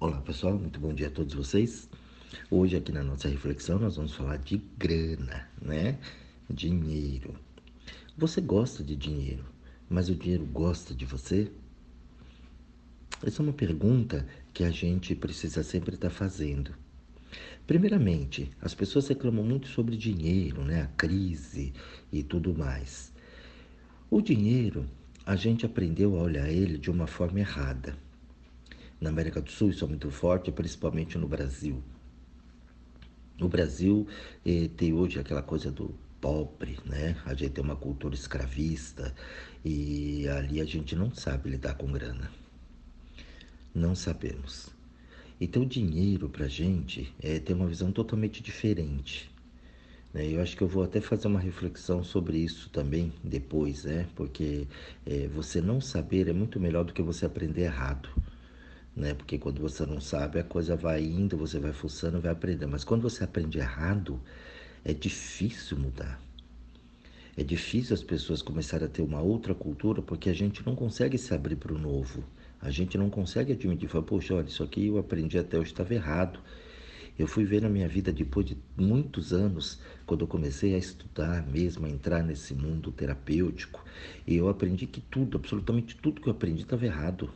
Olá pessoal, muito bom dia a todos vocês. Hoje aqui na nossa reflexão nós vamos falar de grana, né? Dinheiro. Você gosta de dinheiro, mas o dinheiro gosta de você? Essa é uma pergunta que a gente precisa sempre estar fazendo. Primeiramente, as pessoas reclamam muito sobre dinheiro, né? A crise e tudo mais. O dinheiro, a gente aprendeu a olhar ele de uma forma errada. Na América do Sul isso é muito forte, principalmente no Brasil. No Brasil eh, tem hoje aquela coisa do pobre, né? A gente tem uma cultura escravista e ali a gente não sabe lidar com grana. Não sabemos. Então, o dinheiro para gente é, tem uma visão totalmente diferente. Né? Eu acho que eu vou até fazer uma reflexão sobre isso também depois, né? Porque é, você não saber é muito melhor do que você aprender errado né? Porque quando você não sabe, a coisa vai indo, você vai fuçando, vai aprendendo. Mas quando você aprende errado, é difícil mudar. É difícil as pessoas começarem a ter uma outra cultura porque a gente não consegue se abrir para o novo. A gente não consegue admitir, falar, poxa, olha, isso aqui eu aprendi até hoje estava errado. Eu fui ver na minha vida depois de muitos anos, quando eu comecei a estudar mesmo, a entrar nesse mundo terapêutico, e eu aprendi que tudo, absolutamente tudo que eu aprendi estava errado.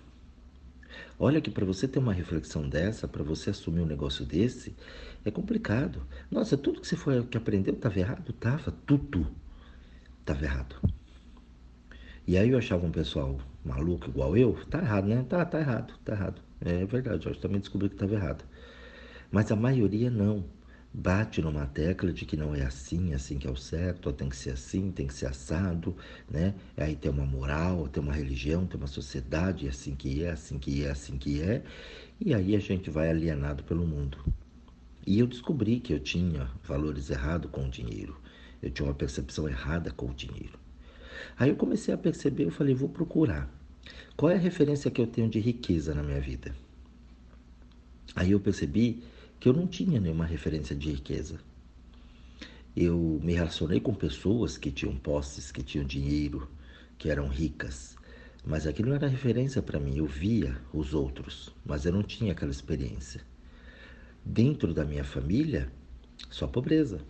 Olha que para você ter uma reflexão dessa, para você assumir um negócio desse, é complicado. Nossa, tudo que você foi que aprendeu estava errado? Tava, tudo estava errado. E aí eu achava um pessoal maluco igual eu, tá errado, né? Tá, tá errado, tá errado. É verdade, eu também descobri que estava errado. Mas a maioria não bate numa tecla de que não é assim, assim que é o certo, tem que ser assim, tem que ser assado, né? Aí tem uma moral, tem uma religião, tem uma sociedade, assim que é, assim que é, assim que é, e aí a gente vai alienado pelo mundo. E eu descobri que eu tinha valores errados com o dinheiro, eu tinha uma percepção errada com o dinheiro. Aí eu comecei a perceber, eu falei, vou procurar. Qual é a referência que eu tenho de riqueza na minha vida? Aí eu percebi que eu não tinha nenhuma referência de riqueza. Eu me relacionei com pessoas que tinham posses, que tinham dinheiro, que eram ricas, mas aquilo não era referência para mim. Eu via os outros, mas eu não tinha aquela experiência. Dentro da minha família, só pobreza.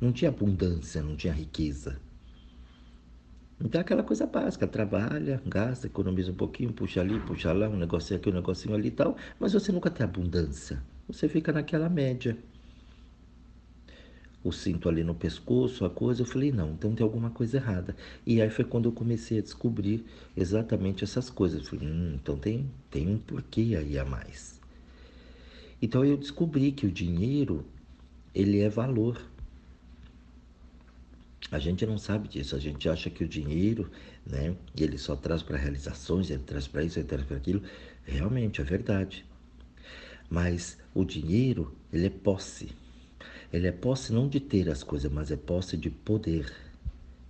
Não tinha abundância, não tinha riqueza. Então aquela coisa básica, trabalha, gasta, economiza um pouquinho, puxa ali, puxa lá, um negocinho aqui, um negocinho ali e tal, mas você nunca tem abundância você fica naquela média. O cinto ali no pescoço, a coisa, eu falei, não, então tem alguma coisa errada. E aí foi quando eu comecei a descobrir exatamente essas coisas. Eu falei, hum, então tem, tem um porquê aí a mais. Então eu descobri que o dinheiro, ele é valor. A gente não sabe disso, a gente acha que o dinheiro, né, ele só traz para realizações, ele traz para isso, ele traz para aquilo. Realmente é verdade. Mas o dinheiro, ele é posse. Ele é posse não de ter as coisas, mas é posse de poder.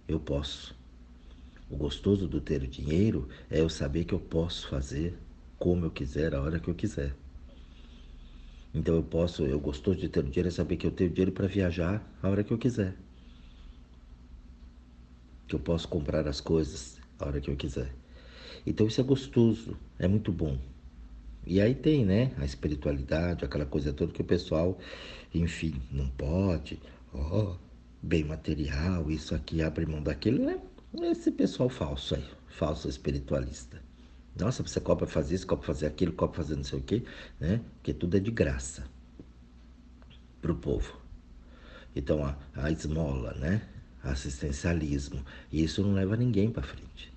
Eu posso. O gostoso do ter o dinheiro é eu saber que eu posso fazer como eu quiser, a hora que eu quiser. Então eu posso, eu gostoso de ter o dinheiro é saber que eu tenho dinheiro para viajar a hora que eu quiser. Que eu posso comprar as coisas a hora que eu quiser. Então isso é gostoso, é muito bom. E aí tem, né, a espiritualidade, aquela coisa toda que o pessoal, enfim, não pode, ó, bem material, isso aqui abre mão daquilo, né? Esse pessoal falso aí, falso espiritualista. Nossa, você cobra fazer isso, cobra fazer aquilo, cobra fazer não sei o quê, né? Porque tudo é de graça para o povo. Então, a, a esmola, né? Assistencialismo. E isso não leva ninguém para frente.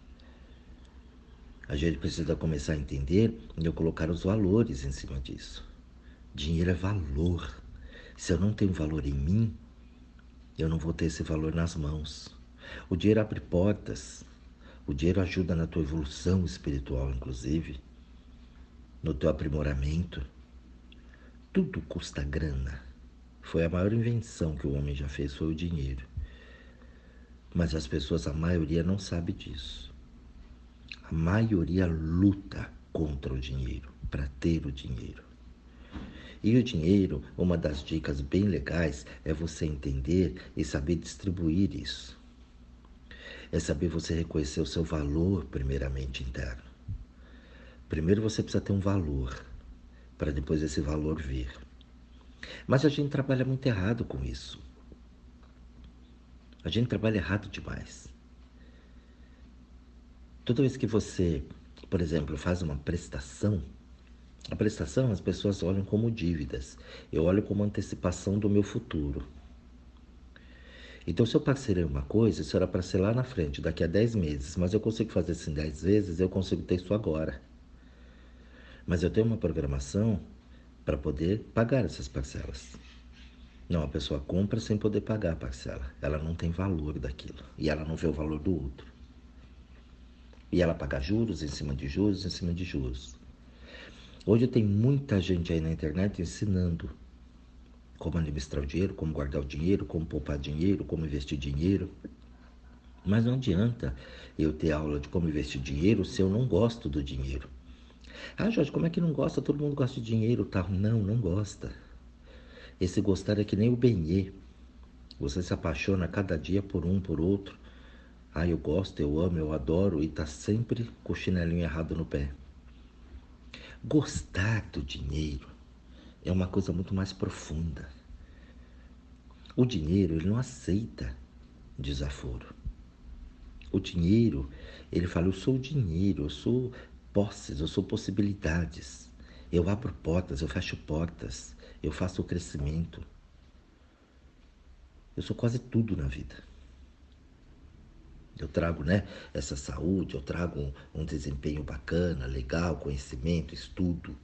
A gente precisa começar a entender e eu colocar os valores em cima disso. Dinheiro é valor. Se eu não tenho valor em mim, eu não vou ter esse valor nas mãos. O dinheiro abre portas. O dinheiro ajuda na tua evolução espiritual, inclusive, no teu aprimoramento. Tudo custa grana. Foi a maior invenção que o homem já fez, foi o dinheiro. Mas as pessoas, a maioria, não sabe disso. A maioria luta contra o dinheiro, para ter o dinheiro. E o dinheiro, uma das dicas bem legais é você entender e saber distribuir isso. É saber você reconhecer o seu valor, primeiramente interno. Primeiro você precisa ter um valor. para depois esse valor vir. Mas a gente trabalha muito errado com isso. A gente trabalha errado demais. Toda vez que você, por exemplo, faz uma prestação, a prestação as pessoas olham como dívidas. Eu olho como antecipação do meu futuro. Então, se eu parcerei uma coisa, isso era para ser lá na frente, daqui a 10 meses, mas eu consigo fazer isso em 10 vezes, eu consigo ter isso agora. Mas eu tenho uma programação para poder pagar essas parcelas. Não, a pessoa compra sem poder pagar a parcela. Ela não tem valor daquilo e ela não vê o valor do outro. E ela paga juros em cima de juros em cima de juros. Hoje tem muita gente aí na internet ensinando como administrar o dinheiro, como guardar o dinheiro, como poupar dinheiro, como investir dinheiro. Mas não adianta eu ter aula de como investir dinheiro se eu não gosto do dinheiro. Ah, Jorge, como é que não gosta? Todo mundo gosta de dinheiro, tal. Não, não gosta. Esse gostar é que nem o benê. Você se apaixona cada dia por um, por outro. Ah, eu gosto, eu amo, eu adoro e tá sempre com o chinelinho errado no pé. Gostar do dinheiro é uma coisa muito mais profunda. O dinheiro, ele não aceita desaforo. O dinheiro, ele fala: Eu sou dinheiro, eu sou posses, eu sou possibilidades. Eu abro portas, eu fecho portas, eu faço o crescimento. Eu sou quase tudo na vida. Eu trago né, essa saúde, eu trago um, um desempenho bacana, legal, conhecimento, estudo.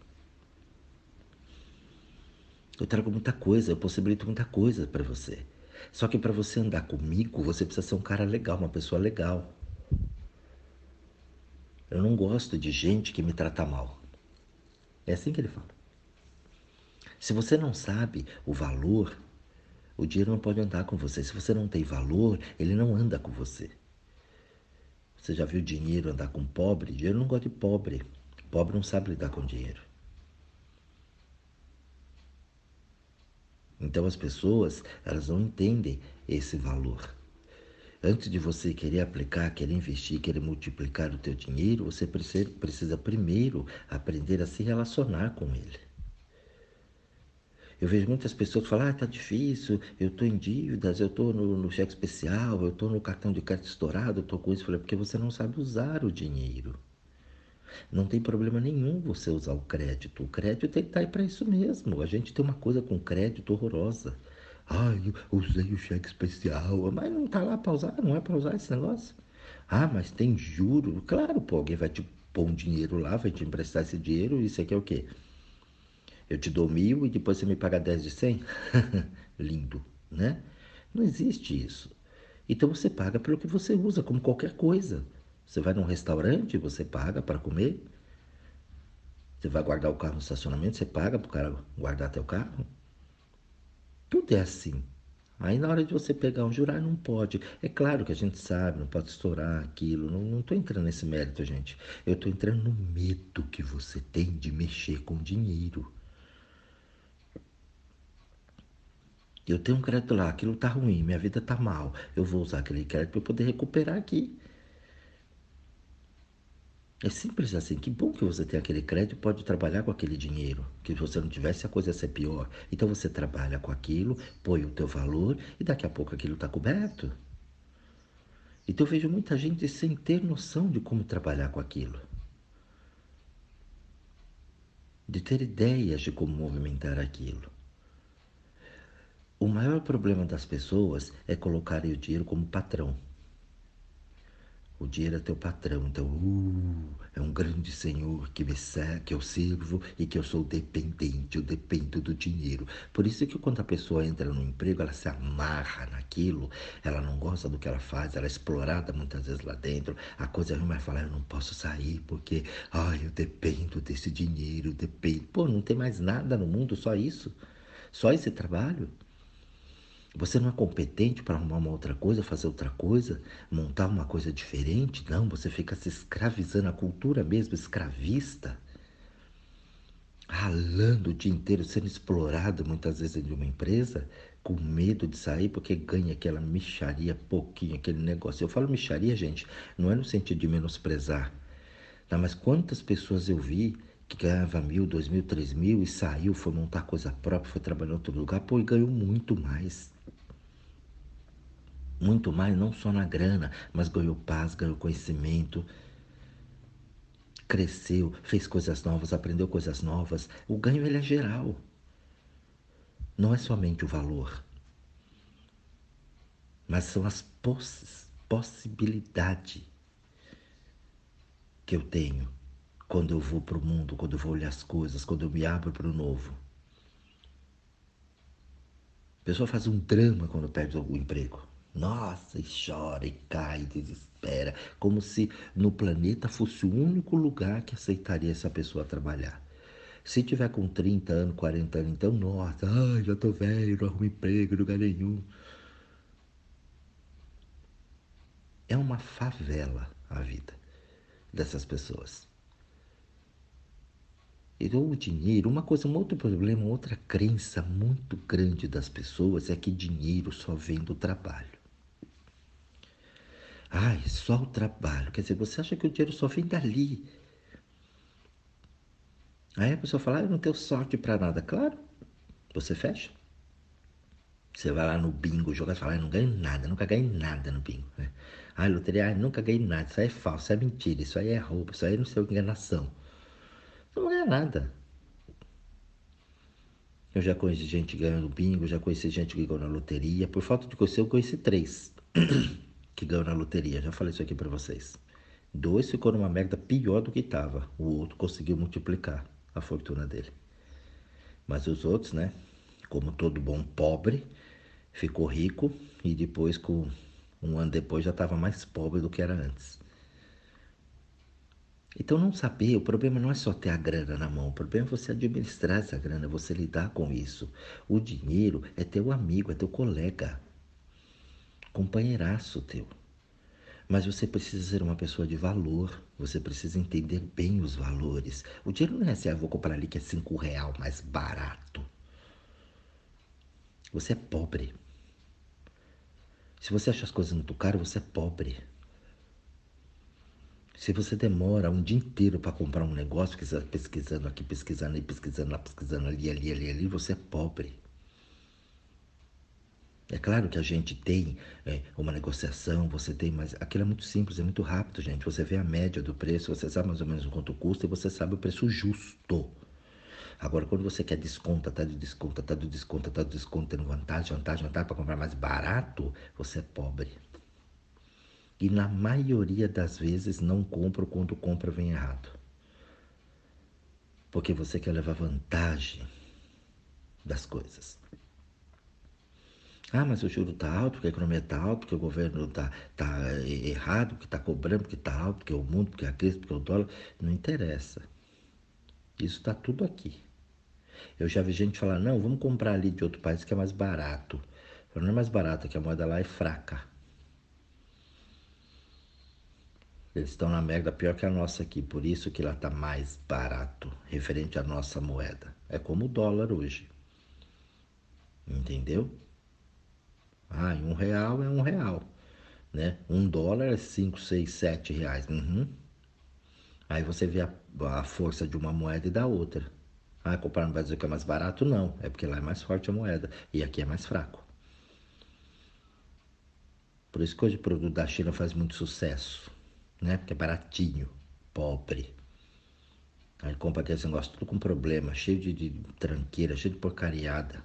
Eu trago muita coisa, eu possibilito muita coisa para você. Só que para você andar comigo, você precisa ser um cara legal, uma pessoa legal. Eu não gosto de gente que me trata mal. É assim que ele fala. Se você não sabe o valor, o dinheiro não pode andar com você. Se você não tem valor, ele não anda com você. Você já viu dinheiro andar com pobre? Dinheiro não gosta de pobre. Pobre não sabe lidar com dinheiro. Então as pessoas, elas não entendem esse valor. Antes de você querer aplicar, querer investir, querer multiplicar o teu dinheiro, você precisa primeiro aprender a se relacionar com ele. Eu vejo muitas pessoas falar, ah, tá difícil, eu estou em dívidas, eu estou no, no, cheque especial, eu estou no cartão de crédito estourado, eu estou com isso. Eu falei, porque você não sabe usar o dinheiro. Não tem problema nenhum você usar o crédito. O crédito tem que estar tá aí para isso mesmo. A gente tem uma coisa com crédito horrorosa. Ai, eu usei o cheque especial, mas não está lá para usar, não é para usar esse negócio. Ah, mas tem juro. Claro, pô, alguém vai te pôr um dinheiro lá, vai te emprestar esse dinheiro, isso aqui é o quê? Eu te dou mil e depois você me paga dez de cem? Lindo, né? Não existe isso. Então você paga pelo que você usa, como qualquer coisa. Você vai num restaurante, você paga para comer. Você vai guardar o carro no estacionamento, você paga para o cara guardar teu carro. Tudo é assim. Aí na hora de você pegar um jurar, não pode. É claro que a gente sabe, não pode estourar aquilo. Não estou entrando nesse mérito, gente. Eu estou entrando no medo que você tem de mexer com dinheiro. Eu tenho um crédito lá, aquilo tá ruim, minha vida tá mal. Eu vou usar aquele crédito para poder recuperar aqui. É simples assim. Que bom que você tem aquele crédito e pode trabalhar com aquele dinheiro. Que se você não tivesse, a coisa ia ser pior. Então você trabalha com aquilo, põe o teu valor e daqui a pouco aquilo está coberto. Então eu vejo muita gente sem ter noção de como trabalhar com aquilo. De ter ideias de como movimentar aquilo. O maior problema das pessoas é colocarem o dinheiro como patrão. O dinheiro é teu patrão, então, uh, é um grande senhor que me serve, que eu sirvo e que eu sou dependente, eu dependo do dinheiro. Por isso que quando a pessoa entra no emprego, ela se amarra naquilo, ela não gosta do que ela faz, ela é explorada muitas vezes lá dentro. A coisa ruim vai falar, eu não posso sair porque, ai, eu dependo desse dinheiro, eu dependo. Pô, não tem mais nada no mundo, só isso. Só esse trabalho. Você não é competente para arrumar uma outra coisa, fazer outra coisa, montar uma coisa diferente? Não, você fica se escravizando, a cultura mesmo, escravista, ralando o dia inteiro, sendo explorado muitas vezes de uma empresa, com medo de sair porque ganha aquela micharia pouquinho, aquele negócio. Eu falo micharia, gente, não é no sentido de menosprezar, tá? mas quantas pessoas eu vi que ganhava mil, dois mil, três mil e saiu, foi montar coisa própria, foi trabalhar em outro lugar, pô, e ganhou muito mais. Muito mais, não só na grana, mas ganhou paz, ganhou conhecimento, cresceu, fez coisas novas, aprendeu coisas novas. O ganho ele é geral. Não é somente o valor, mas são as poss possibilidades que eu tenho quando eu vou para o mundo, quando eu vou olhar as coisas, quando eu me abro para o novo. A pessoa faz um drama quando perde o emprego. Nossa, e chora, e cai, e desespera, como se no planeta fosse o único lugar que aceitaria essa pessoa trabalhar. Se tiver com 30 anos, 40 anos, então, nossa, ai, já tô velho, não arrumo emprego em lugar nenhum. É uma favela a vida dessas pessoas. Então, o dinheiro, uma coisa, um outro problema, outra crença muito grande das pessoas é que dinheiro só vem do trabalho. Ai, só o trabalho. Quer dizer, você acha que o dinheiro só vem dali. Aí a pessoa fala, ah, eu não tenho sorte para nada. Claro, você fecha. Você vai lá no bingo jogar e fala, ah, não ganho nada, nunca ganhei nada no bingo. Né? Ah, loteria, ah, nunca ganhei nada. Isso aí é falso, isso é mentira, isso aí é roubo, isso aí não sei enganação. Você não ganha nada. Eu já conheci gente ganhando bingo, já conheci gente que ganhou na loteria. Por falta de conhecer, eu conheci três. que ganhou na loteria. Já falei isso aqui para vocês. Dois ficou numa merda pior do que estava. O outro conseguiu multiplicar a fortuna dele. Mas os outros, né? Como todo bom pobre, ficou rico e depois, com um ano depois, já estava mais pobre do que era antes. Então, não saber, o problema não é só ter a grana na mão, o problema é você administrar essa grana, você lidar com isso. O dinheiro é teu amigo, é teu colega companheiraço teu. Mas você precisa ser uma pessoa de valor, você precisa entender bem os valores. O dinheiro não é assim, ah, vou comprar ali que é cinco real mais barato. Você é pobre. Se você acha as coisas muito caras, você é pobre. Se você demora um dia inteiro para comprar um negócio, pesquisando aqui, pesquisando ali, pesquisando lá, pesquisando ali, ali, ali, ali, você é pobre. É claro que a gente tem é, uma negociação, você tem, mas aquilo é muito simples, é muito rápido, gente. Você vê a média do preço, você sabe mais ou menos quanto custa e você sabe o preço justo. Agora, quando você quer desconta, tá de desconta, tá de desconta, tá de desconto, tendo vantagem, vantagem, vantagem para comprar mais barato, você é pobre. E na maioria das vezes não compra quando compra vem errado. Porque você quer levar vantagem das coisas. Ah, mas o juro está alto, porque a economia está alta, porque o governo está tá errado, porque está cobrando, porque está alto, porque é o mundo, porque é a crise, porque é o dólar. Não interessa. Isso está tudo aqui. Eu já vi gente falar, não, vamos comprar ali de outro país que é mais barato. Não é mais barato, que a moeda lá é fraca. Eles estão na merda pior que a nossa aqui, por isso que lá está mais barato, referente à nossa moeda. É como o dólar hoje. Entendeu? Ah, um real é um real. Né? Um dólar é cinco, seis, sete reais. Uhum. Aí você vê a, a, força de uma moeda e da outra. Ah, comprar no Brasil que é mais barato? Não. É porque lá é mais forte a moeda. E aqui é mais fraco. Por isso que hoje o produto da China faz muito sucesso. Né? Porque é baratinho, pobre. Aí compra aquele negócio tudo com problema, cheio de, de tranqueira, cheio de porcariada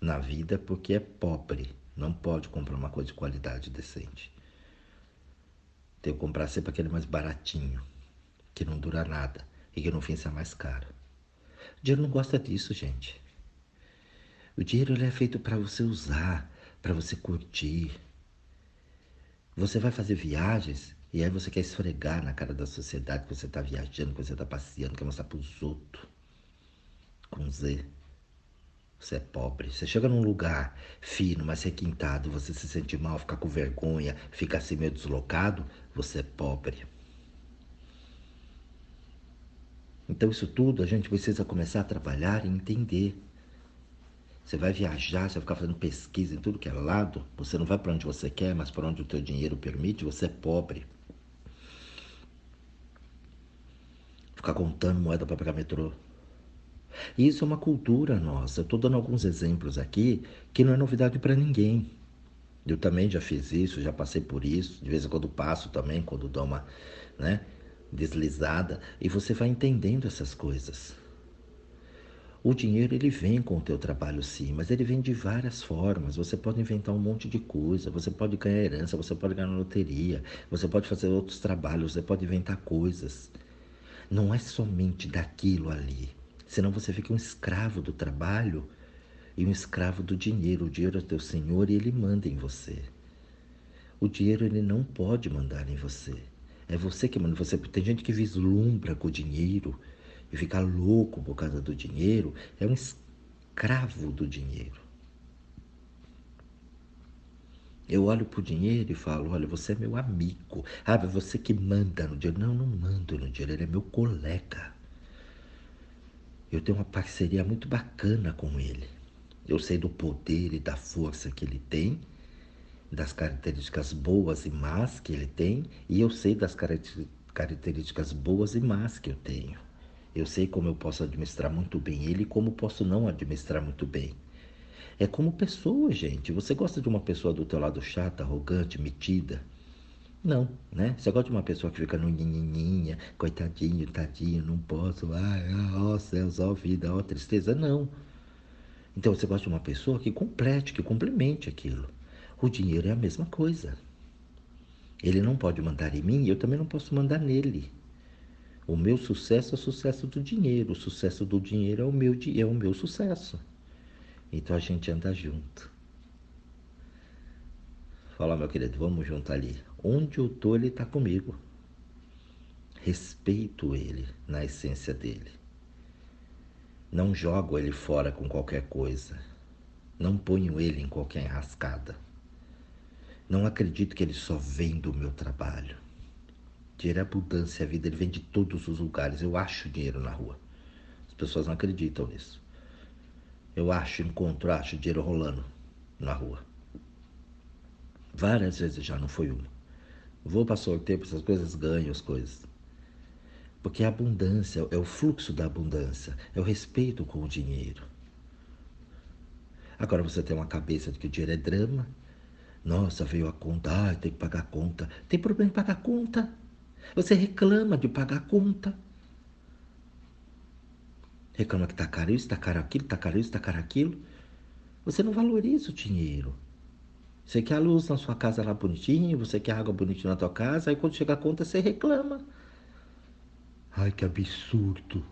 na vida porque é pobre. Não pode comprar uma coisa de qualidade decente. Tem que comprar sempre aquele mais baratinho, que não dura nada e que no fim sai mais caro. O dinheiro não gosta disso, gente. O dinheiro ele é feito para você usar, para você curtir. Você vai fazer viagens e aí você quer esfregar na cara da sociedade que você está viajando, que você está passeando, quer mostrar para os outros. Com Z. Você é pobre. Você chega num lugar fino, mas requintado, você se sente mal, fica com vergonha, fica assim meio deslocado, você é pobre. Então, isso tudo a gente precisa começar a trabalhar e entender. Você vai viajar, você vai ficar fazendo pesquisa em tudo que é lado, você não vai para onde você quer, mas para onde o teu dinheiro permite, você é pobre. Ficar contando moeda para pegar metrô. E isso é uma cultura nossa. Estou dando alguns exemplos aqui que não é novidade para ninguém. Eu também já fiz isso, já passei por isso. De vez em quando passo também, quando dou uma né, deslizada. E você vai entendendo essas coisas. O dinheiro ele vem com o teu trabalho sim, mas ele vem de várias formas. Você pode inventar um monte de coisa, você pode ganhar herança, você pode ganhar loteria, você pode fazer outros trabalhos, você pode inventar coisas. Não é somente daquilo ali. Senão você fica um escravo do trabalho e um escravo do dinheiro. O dinheiro é teu senhor e ele manda em você. O dinheiro ele não pode mandar em você. É você que manda. Você tem gente que vislumbra com o dinheiro e fica louco por causa do dinheiro. É um escravo do dinheiro. Eu olho para o dinheiro e falo: olha, você é meu amigo. Ah, você que manda no dinheiro. Não, não mando no dinheiro, ele é meu colega. Eu tenho uma parceria muito bacana com ele. Eu sei do poder e da força que ele tem, das características boas e más que ele tem, e eu sei das características boas e más que eu tenho. Eu sei como eu posso administrar muito bem ele e como posso não administrar muito bem. É como pessoa, gente. Você gosta de uma pessoa do teu lado chata, arrogante, metida? Não, né? Você gosta de uma pessoa que fica no ninhininha, coitadinho, tadinho, não posso, ai, ó céus, ó vida, ó tristeza. Não. Então você gosta de uma pessoa que complete, que complemente aquilo. O dinheiro é a mesma coisa. Ele não pode mandar em mim e eu também não posso mandar nele. O meu sucesso é o sucesso do dinheiro, o sucesso do dinheiro é o meu, é o meu sucesso. Então a gente anda junto. Fala, meu querido, vamos junto ali. Onde eu estou, ele está comigo. Respeito ele na essência dele. Não jogo ele fora com qualquer coisa. Não ponho ele em qualquer enrascada. Não acredito que ele só vem do meu trabalho. Dinheiro é abundância, a vida ele vem de todos os lugares. Eu acho dinheiro na rua. As pessoas não acreditam nisso. Eu acho, encontro, acho dinheiro rolando na rua. Várias vezes já, não foi uma. Vou para sorteio para essas coisas, ganho as coisas. Porque a abundância é o fluxo da abundância, é o respeito com o dinheiro. Agora você tem uma cabeça de que o dinheiro é drama. Nossa, veio a conta, ah, tem que pagar a conta. Tem problema em pagar a conta. Você reclama de pagar a conta. Reclama que está caro isso, está caro aquilo, está caro isso, está caro aquilo. Você não valoriza o dinheiro. Você quer a luz na sua casa lá bonitinho, você quer água bonitinha na tua casa, aí quando chega a conta você reclama. Ai, que absurdo.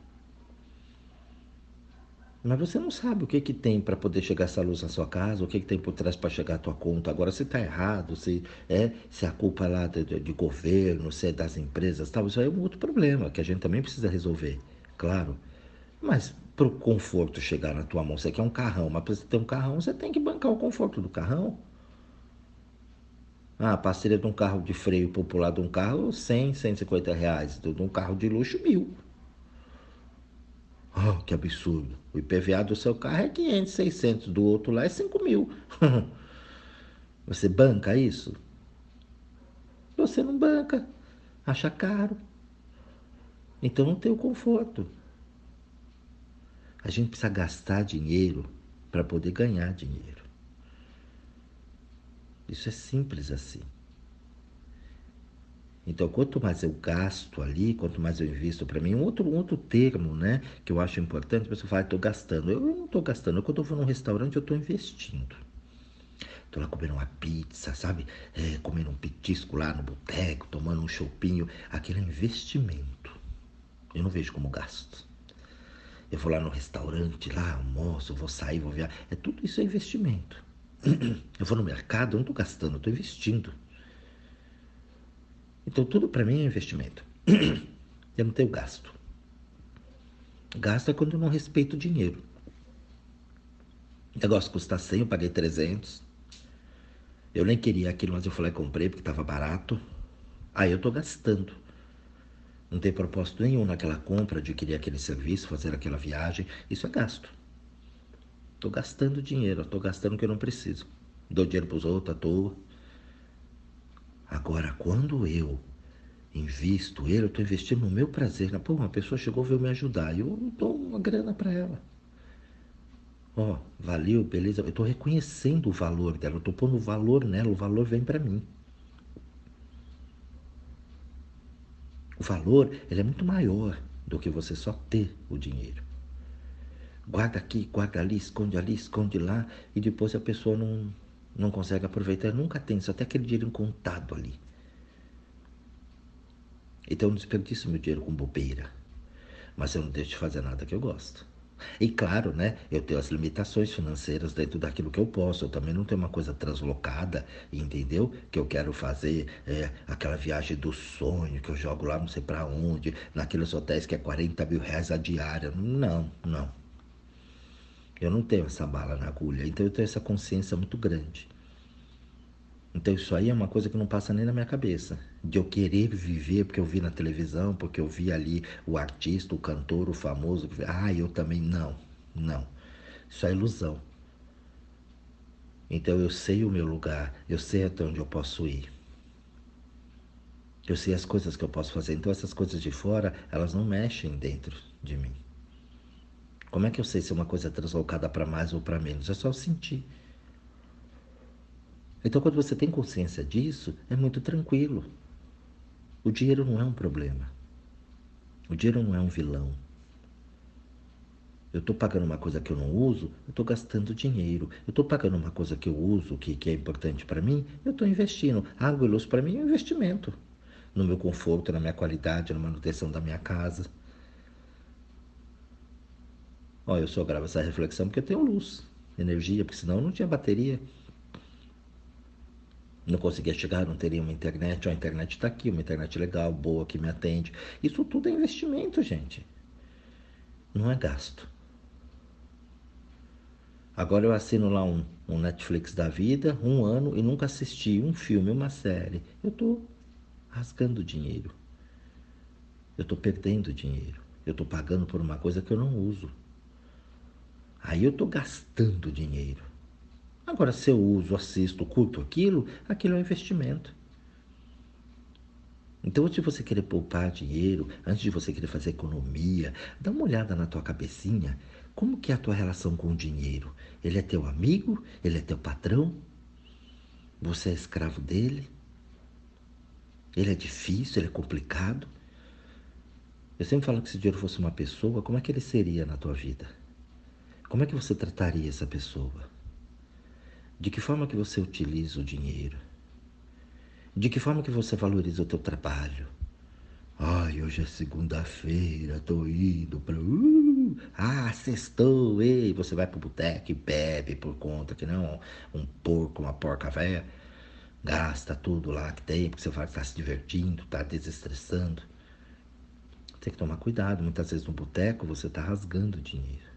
Mas você não sabe o que, que tem para poder chegar essa luz na sua casa, o que, que tem por trás para chegar a tua conta. Agora, se está errado, se é se a culpa lá de, de, governo, se é das empresas, tal, isso aí é um outro problema que a gente também precisa resolver, claro. Mas para o conforto chegar na tua mão, você quer um carrão, mas para você ter um carrão, você tem que bancar o conforto do carrão. Ah, parceria de um carro de freio popular de um carro, 100, 150 reais. De um carro de luxo, mil. Oh, que absurdo. O IPVA do seu carro é 500, 600. Do outro lá é 5 mil. Você banca isso? Você não banca. Acha caro. Então não tem o conforto. A gente precisa gastar dinheiro para poder ganhar dinheiro. Isso é simples assim. Então, quanto mais eu gasto ali, quanto mais eu invisto para mim, um outro, um outro termo, né, que eu acho importante, a pessoa fala, estou gastando. Eu não estou gastando, quando eu vou num restaurante, eu estou investindo. Estou lá comendo uma pizza, sabe? É, comendo um petisco lá no boteco, tomando um chopinho. Aquilo é investimento. Eu não vejo como gasto. Eu vou lá no restaurante, lá almoço, vou sair, vou viajar. É tudo isso é investimento. Eu vou no mercado, eu não estou gastando, eu estou investindo. Então tudo para mim é investimento. Eu não tenho gasto. Gasto é quando eu não respeito o dinheiro. O negócio custa 100, eu paguei 300. Eu nem queria aquilo, mas eu falei, comprei porque estava barato. Aí eu estou gastando. Não tem propósito nenhum naquela compra, adquirir aquele serviço, fazer aquela viagem. Isso é gasto. Estou gastando dinheiro, estou gastando o que eu não preciso. Dou dinheiro para os outros à toa. Agora, quando eu invisto ele, eu estou investindo no meu prazer. Pô, uma pessoa chegou, veio me ajudar, eu dou uma grana para ela. Ó, valeu, beleza. Eu estou reconhecendo o valor dela, eu estou pondo valor nela, o valor vem para mim. O valor ele é muito maior do que você só ter o dinheiro. Guarda aqui, guarda ali, esconde ali, esconde lá, e depois a pessoa não, não consegue aproveitar, nunca tem, só tem aquele dinheiro contado ali. Então eu desperdiço meu dinheiro com bobeira. Mas eu não deixo de fazer nada que eu gosto. E claro, né, eu tenho as limitações financeiras dentro daquilo que eu posso. Eu também não tenho uma coisa translocada, entendeu? Que eu quero fazer é, aquela viagem do sonho, que eu jogo lá não sei para onde, naqueles hotéis que é 40 mil reais a diária. Não, não. Eu não tenho essa bala na agulha. Então eu tenho essa consciência muito grande. Então isso aí é uma coisa que não passa nem na minha cabeça. De eu querer viver porque eu vi na televisão, porque eu vi ali o artista, o cantor, o famoso. Ah, eu também. Não, não. Isso é ilusão. Então eu sei o meu lugar, eu sei até onde eu posso ir. Eu sei as coisas que eu posso fazer. Então essas coisas de fora, elas não mexem dentro de mim. Como é que eu sei se é uma coisa translocada para mais ou para menos? É só sentir. Então, quando você tem consciência disso, é muito tranquilo. O dinheiro não é um problema. O dinheiro não é um vilão. Eu estou pagando uma coisa que eu não uso, eu estou gastando dinheiro. Eu estou pagando uma coisa que eu uso, que, que é importante para mim, eu estou investindo. Água e luz para mim é um investimento. No meu conforto, na minha qualidade, na manutenção da minha casa. Ó, eu só gravo essa reflexão porque eu tenho luz, energia, porque senão eu não tinha bateria não conseguia chegar, não teria uma internet. a internet está aqui, uma internet legal, boa, que me atende. Isso tudo é investimento, gente. Não é gasto. Agora eu assino lá um, um Netflix da vida, um ano, e nunca assisti um filme, uma série. Eu estou rasgando dinheiro. Eu estou perdendo dinheiro. Eu estou pagando por uma coisa que eu não uso. Aí eu estou gastando dinheiro. Agora, se eu uso, assisto, curto aquilo, aquilo é um investimento. Então, antes de você querer poupar dinheiro, antes de você querer fazer economia, dá uma olhada na tua cabecinha. Como que é a tua relação com o dinheiro? Ele é teu amigo? Ele é teu patrão? Você é escravo dele? Ele é difícil? Ele é complicado? Eu sempre falo que se o dinheiro fosse uma pessoa, como é que ele seria na tua vida? Como é que você trataria essa pessoa? De que forma que você utiliza o dinheiro? De que forma que você valoriza o teu trabalho? Ai, hoje é segunda-feira, tô indo para uh, ah, sextou, ei, você vai pro boteco e bebe por conta que não um porco, uma porca velha, gasta tudo lá que tem, porque você vai estar se divertindo, tá desestressando. Tem que tomar cuidado, muitas vezes no boteco você tá rasgando dinheiro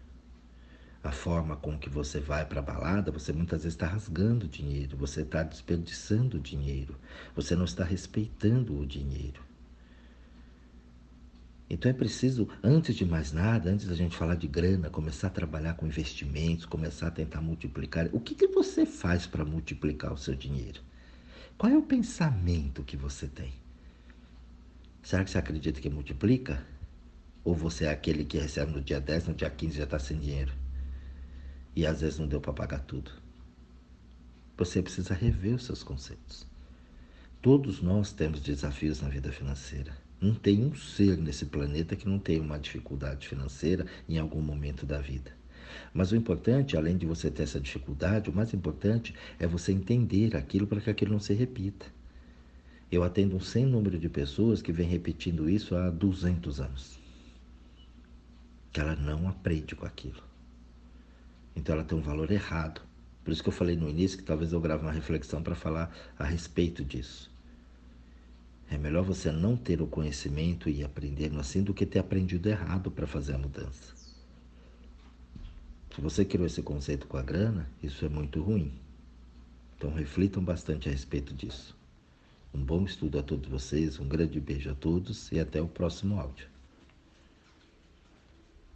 a forma com que você vai para a balada, você muitas vezes está rasgando dinheiro, você está desperdiçando dinheiro, você não está respeitando o dinheiro. Então é preciso, antes de mais nada, antes da gente falar de grana, começar a trabalhar com investimentos, começar a tentar multiplicar. O que, que você faz para multiplicar o seu dinheiro? Qual é o pensamento que você tem? Será que você acredita que multiplica? Ou você é aquele que recebe no dia 10, no dia 15 já está sem dinheiro? E às vezes não deu para pagar tudo. Você precisa rever os seus conceitos. Todos nós temos desafios na vida financeira. Não tem um ser nesse planeta que não tenha uma dificuldade financeira em algum momento da vida. Mas o importante, além de você ter essa dificuldade, o mais importante é você entender aquilo para que aquilo não se repita. Eu atendo um sem número de pessoas que vem repetindo isso há 200 anos. Que ela não aprende com aquilo. Então ela tem um valor errado. Por isso que eu falei no início que talvez eu grave uma reflexão para falar a respeito disso. É melhor você não ter o conhecimento e aprender assim do que ter aprendido errado para fazer a mudança. Se você criou esse conceito com a grana, isso é muito ruim. Então reflitam bastante a respeito disso. Um bom estudo a todos vocês, um grande beijo a todos e até o próximo áudio.